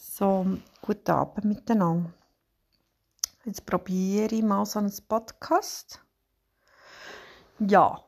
So, guten Abend miteinander. Jetzt probiere ich mal so einen Podcast. Ja.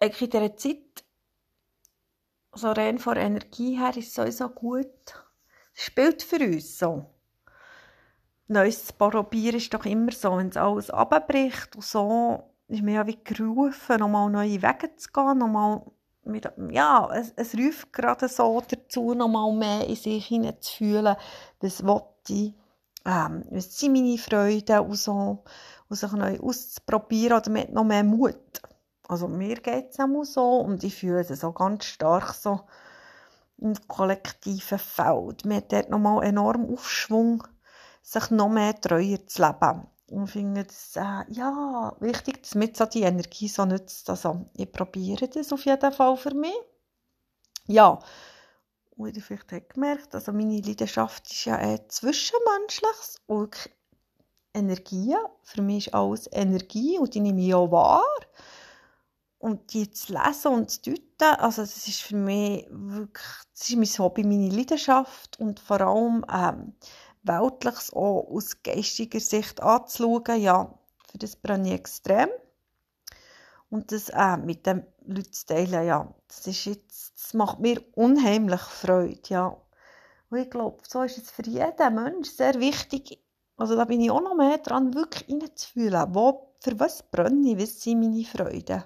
Eigentlich in dieser Zeit, so rein von Energie her, ist es sowieso gut. Es spielt für uns so. Neues zu probieren ist doch immer so, wenn es alles abbricht und so, ist mir ja wie gerufen, nochmal neue Wege zu gehen, nochmal ja, es, es ruft gerade so dazu, nochmal mehr in sich hineinzufühlen, was will ich, ähm, was sind meine Freuden und so, und sich neu auszuprobieren oder mit noch mehr Mut. Also mir geht es auch so und ich fühle es so ganz stark so im kollektiven Feld. Mir hat dort nochmal enorm Aufschwung, sich noch mehr treuer zu leben. Und finde es äh, ja, wichtig, dass mir so die Energie so nützt. Also, ich probiere das auf jeden Fall für mich. Ja, und ihr vielleicht habt gemerkt, also meine Leidenschaft ist ja eher zwischenmenschliches und Energie. Für mich ist alles Energie und die nehme ich auch wahr. Und die zu lesen und zu deuten, also das ist für mich wirklich, das ist mein Hobby, meine Leidenschaft und vor allem ähm, Weltliches auch aus geistiger Sicht anzuschauen, ja, für das brenne ich extrem. Und das äh, mit den Leuten zu teilen, ja, das, ist jetzt, das macht mir unheimlich Freude, ja. Und ich glaube, so ist es für jeden Menschen sehr wichtig, also da bin ich auch noch mehr dran, wirklich reinzufühlen, wo, für was brenne ich, was sind meine Freuden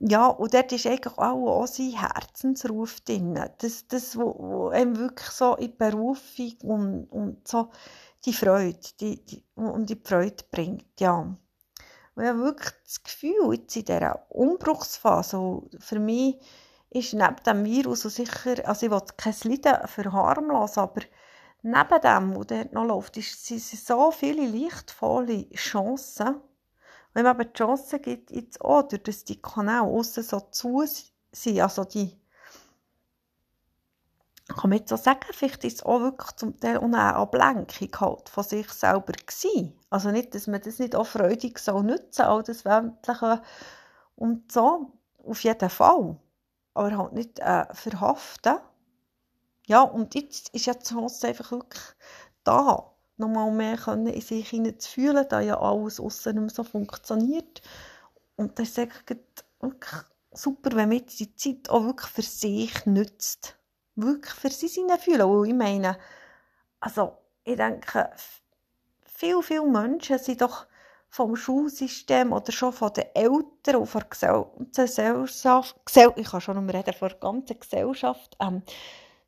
ja, und dort ist eigentlich auch, auch sein Herzensruf drin. Das, das wo, wo einem wirklich so in die Berufung und, und so die Freude, die, die, und die Freude bringt, ja. Und ich habe wirklich das Gefühl, jetzt in dieser Umbruchsphase, für mich ist neben dem Virus so sicher, also ich will kein Leiden verharmlosen, aber neben dem, was dort noch läuft, sind so viele lichtvolle Chancen, wenn man aber die Chance gibt, jetzt auch, dass die Kanäle aussen so zu sind, also die, kann man jetzt auch sagen, vielleicht ist es auch wirklich zum Teil eine Ablenkung halt von sich selber gewesen. Also nicht, dass man das nicht auch freudig soll nutzen, all das Weltliche und so, auf jeden Fall. Aber halt nicht äh, verhaften. Ja, und jetzt ist ja die Chance einfach wirklich da nochmal mehr können in sich hineinzufühlen, da ja alles aussen nicht mehr so funktioniert. Und das ist wirklich super, wenn man die Zeit auch wirklich für sich nützt. Wirklich für sich fühlen. Und ich meine, also ich denke, viele, viele Menschen sind doch vom Schulsystem oder schon von den Eltern und von der Gesellschaft, ich kann schon noch reden, von der ganzen Gesellschaft, ähm,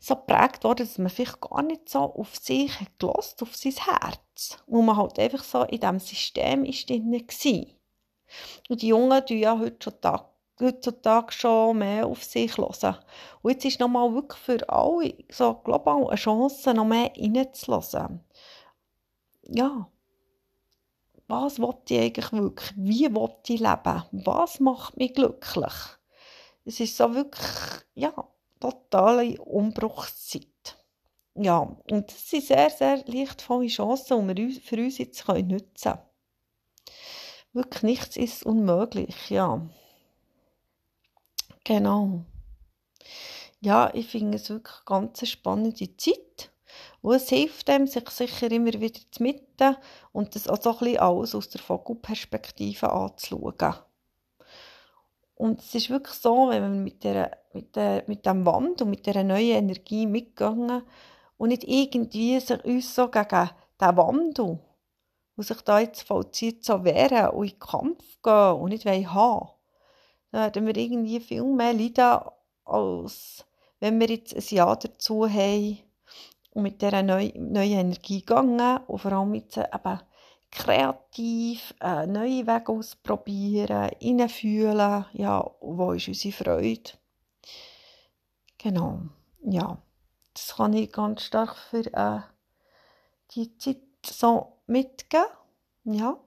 so geprägt worden, dass man vielleicht gar nicht so auf sich gelost, auf sein Herz. Wo man halt einfach so in diesem System ist drin war. Und die Jungen tun ja heutzutage, heutzutage schon mehr auf sich hören. Und jetzt ist nochmal wirklich für alle so global eine Chance, noch mehr reinzulassen. Ja. Was will ich eigentlich wirklich? Wie will ich leben? Was macht mich glücklich? Es ist so wirklich, ja, totale Umbruchszeit. Ja, und das sind sehr, sehr lichtvolle Chancen, die wir für uns jetzt nutzen können. Wirklich nichts ist unmöglich, ja. Genau. Ja, ich finde es wirklich eine ganz spannende Zeit. Und es hilft dem, sich sicher immer wieder zu mitten und das auch so ein bisschen alles aus der Vogelperspektive anzuschauen. Und es ist wirklich so, wenn man mit, der, mit, der, mit dem Wand und mit dieser neuen Energie mitgegangen. Und nicht irgendwie sich uns so gegen den Wandel, der sich da jetzt vollzieht, so wehren und in den Kampf gehen und nicht haben. Dann werden wir irgendwie viel mehr leiden, als wenn wir jetzt ein Jahr dazu haben und mit dieser neuen, neuen Energie gegangen und vor allem jetzt eben kreativ äh, neue Wege ausprobieren, hineinfühlen, ja, wo ist unsere Freude. Genau, ja, das kann ich ganz stark für äh, die Zeit so mitgeben, ja.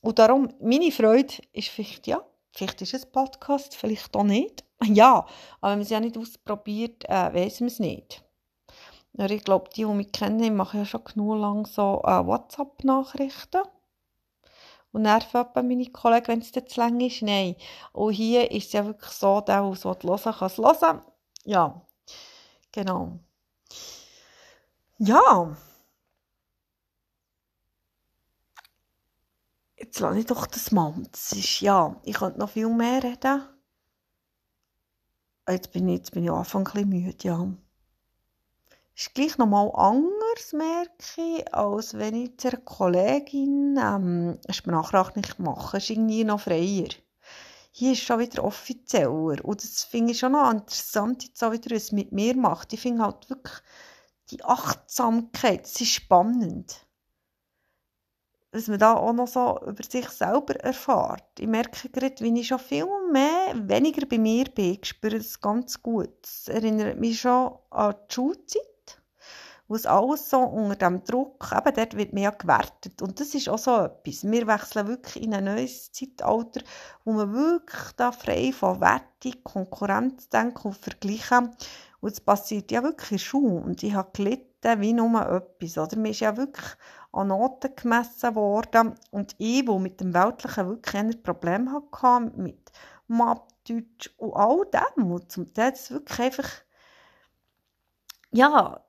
Und darum, meine Freude ist vielleicht, ja, vielleicht ist es ein Podcast, vielleicht auch nicht. Ja, aber wenn man es ja nicht ausprobiert, äh, weiß man es nicht. Ja, ich glaube, die, die mich kennen, machen ja schon genug lang so äh, WhatsApp-Nachrichten. Und nerven meine Kollegen, wenn es zu lang ist. Nein. Und hier ist es ja wirklich so, der, der es hören kann es hören. Ja. Genau. Ja. Jetzt lasse ich doch das mal. Das ist, ja, ich könnte noch viel mehr reden. Jetzt bin ich, jetzt bin ich am Anfang ein bisschen müde, ja. Ist gleich nochmal anders, merke ich, als wenn ich zu einer Kollegin ähm, eine Sprachnachricht mache. ist irgendwie noch freier. Hier ist schon wieder offizieller. Und das finde ich schon noch interessant, jetzt auch wieder, was es mit mir macht. Ich finde halt wirklich die Achtsamkeit, das ist spannend dass man da auch noch so über sich selber erfährt. Ich merke gerade, wie ich schon viel mehr, weniger bei mir bin. Ich spüre das ganz gut. Das erinnert mich schon an die Schulzeit, wo es alles so unter dem Druck, eben dort wird mehr gewertet. Und das ist auch so etwas. Wir wechseln wirklich in ein neues Zeitalter, wo man wirklich da frei von Wertung, Konkurrenz denken und vergleichen. Und es passiert ja wirklich Schule. Und ich habe gelitten wie nur etwas. Oder? Man ist ja wirklich an Noten gemessen worden. Und ich, wo mit dem Weltlichen wirklich ein Problem hatte, mit Mathe, Deutsch und all dem, und zum Teil wirklich einfach, ja,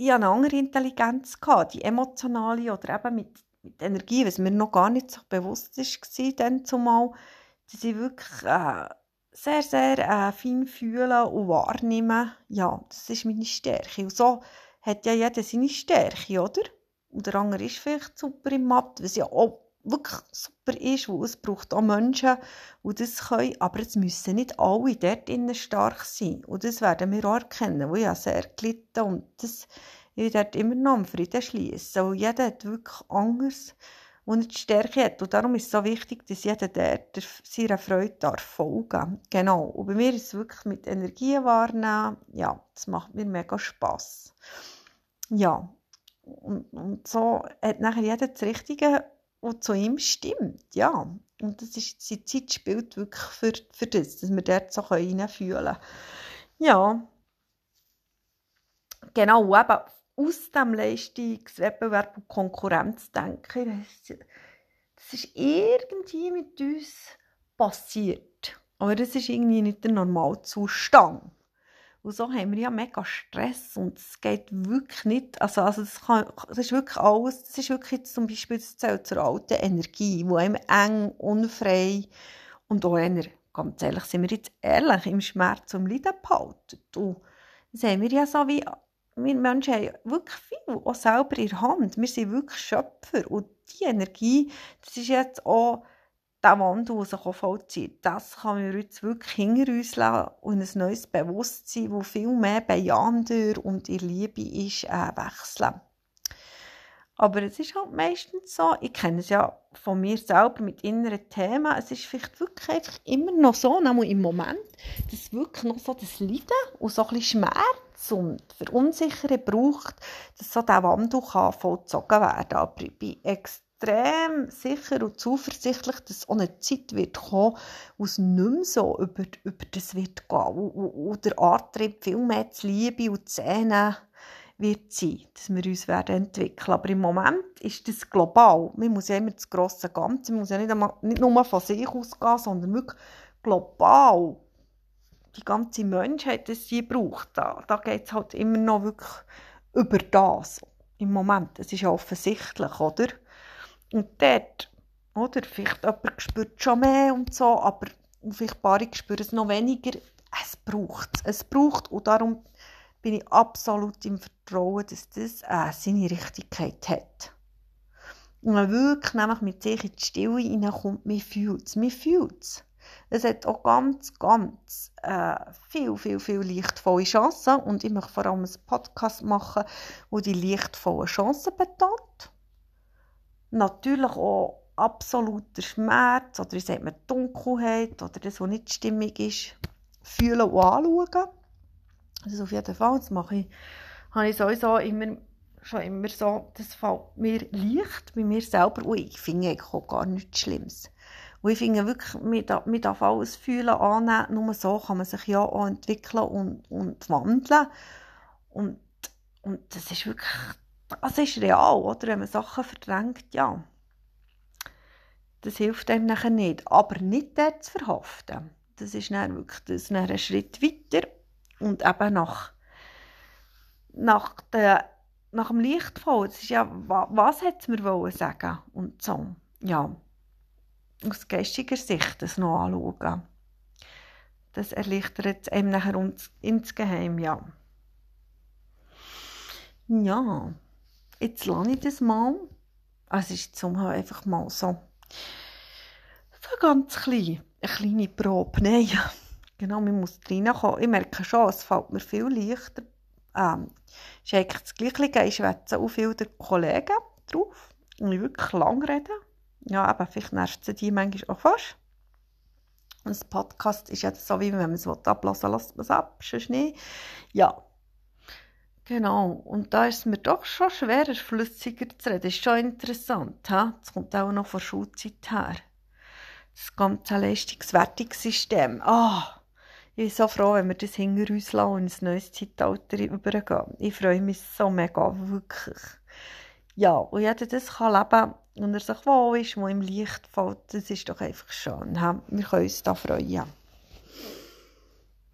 ich hatte eine andere Intelligenz, gehabt, die emotionale oder eben mit, mit Energie, was mir noch gar nicht so bewusst war, dann zumal, dass ich wirklich äh, sehr, sehr äh, fein fühlen und wahrnehmen. Ja, das ist meine Stärke. Und so hat ja jeder seine Stärke, oder? Und der andere ist vielleicht super im Mathe, was ja auch wirklich super ist, weil es braucht auch Menschen, die das können, aber es müssen nicht alle dort innen stark sein. Und das werden wir auch erkennen, wo ich sehr gelitten und das ich dort immer noch am Frieden schließen. Weil jeder hat wirklich anders, wo er die Stärke hat. Und darum ist es so wichtig, dass jeder dort seiner Freude darf folgen Genau. Und bei mir ist es wirklich mit Energie wahrnehmen, ja, das macht mir mega Spass. Ja, und, und so hat nachher jeder das Richtige, was zu ihm stimmt, ja. Und das ist, die Zeit spielt wirklich für, für das, dass wir dort so reinfühlen können. Ja. Genau, eben aus dem Leistungswettbewerb und Konkurrenzdenken, das, das ist irgendwie mit uns passiert. Aber das ist irgendwie nicht der Normalzustand. Und so haben wir ja mega Stress und es geht wirklich nicht, also, also das, kann, das ist wirklich alles, das ist wirklich zum Beispiel, das zählt zur alten Energie, wo einem eng, unfrei und auch einer, ganz ehrlich, sind wir jetzt ehrlich, im Schmerz und Leiden behalten. Und das haben wir ja so wie, wir Menschen haben wirklich viel, auch selber in der Hand, wir sind wirklich Schöpfer und die Energie, das ist jetzt auch der Wandel, der sich vollzieht, das kann wir jetzt wirklich hinter uns lassen und ein neues Bewusstsein, das viel mehr bejahender und in Liebe ist, äh, wechseln. Aber es ist halt meistens so, ich kenne es ja von mir selber mit inneren Themen, es ist vielleicht wirklich immer noch so, nämlich im Moment, dass wirklich noch so das Leiden und so ein Schmerz und Verunsicherung braucht, dass so dieser Wandel kann vollzogen werden kann. Aber ich bin extrem extrem sicher und zuversichtlich, dass auch eine Zeit wird kommen, wo es nicht mehr so über, über das wird gehen, wo, wo, wo der Antrieb viel mehr zu Liebe und Zähne wird sein, dass wir uns werden entwickeln. Aber im Moment ist das global. Man muss ja immer das grosse Ganze, man muss ja nicht, einmal, nicht nur von sich ausgehen, sondern wirklich global. Die ganze Menschheit, die sie braucht, da, da geht es halt immer noch wirklich über das. Im Moment, es ist ja offensichtlich, oder? Und dort, oder, vielleicht jemand spürt schon mehr und so, aber vielleicht paar spüren es noch weniger. Es braucht es. Es braucht und darum bin ich absolut im Vertrauen, dass das äh, seine Richtigkeit hat. Und man wirklich nämlich mit sich in die Stille hineinkommt, man fühlt es. Man fühlt es. Es hat auch ganz, ganz äh, viel, viel, viel lichtvolle Chancen. Und ich möchte vor allem einen Podcast machen, wo die lichtvollen Chancen betont natürlich auch absoluter Schmerz oder wie sagt man, Dunkelheit oder das, was nicht stimmig ist, fühlen und anschauen. Das ist auf jeden Fall, das mache ich, habe ich sowieso immer, schon immer so, das fällt mir leicht bei mir selber und ich finde auch gar nichts Schlimmes. Und ich finde wirklich, man darf, man darf alles fühlen, annehmen, nur so kann man sich ja auch entwickeln und, und wandeln. Und, und das ist wirklich das ist real, oder? Wenn man Sachen verdrängt, ja. Das hilft einem nachher nicht. Aber nicht dort zu verhaften. Das ist dann wirklich das dann ein Schritt weiter. Und eben nach nach, der, nach dem Lichtfall, das ist ja, was hat es mir wollen sagen und so, ja, aus geistiger Sicht das noch anschauen. Das erleichtert einem nachher uns insgeheim, ja. Ja, jetzt lasse ich das mal. Also es ist zum einfach mal so, so ganz klein, eine kleine Probe. Nein, genau, man muss reinkommen. Ich merke schon, es fällt mir viel leichter. Ähm, ist eigentlich das Gleiche, ich schwätze auch viel der Kollegen drauf und ich wirklich lang reden. Ja, aber vielleicht nervt sie die manchmal auch fast. Das Podcast ist ja so, wie wenn man es ablassen lässt man es ab, sonst nicht. Ja, genau. Und da ist es mir doch schon schwerer, flüssiger zu reden. Das ist schon interessant. He? Das kommt auch noch von Schulzeit her. Das ganze Leistungswertungssystem. Oh, ich bin so froh, wenn wir das hinter uns lassen und ins neues Zeitalter übergehen. Ich freue mich so mega, wirklich. Ja, und jeder das kann leben und er sich wohl ist, wo im Licht fällt, das ist doch einfach schön. Wir können uns da freuen.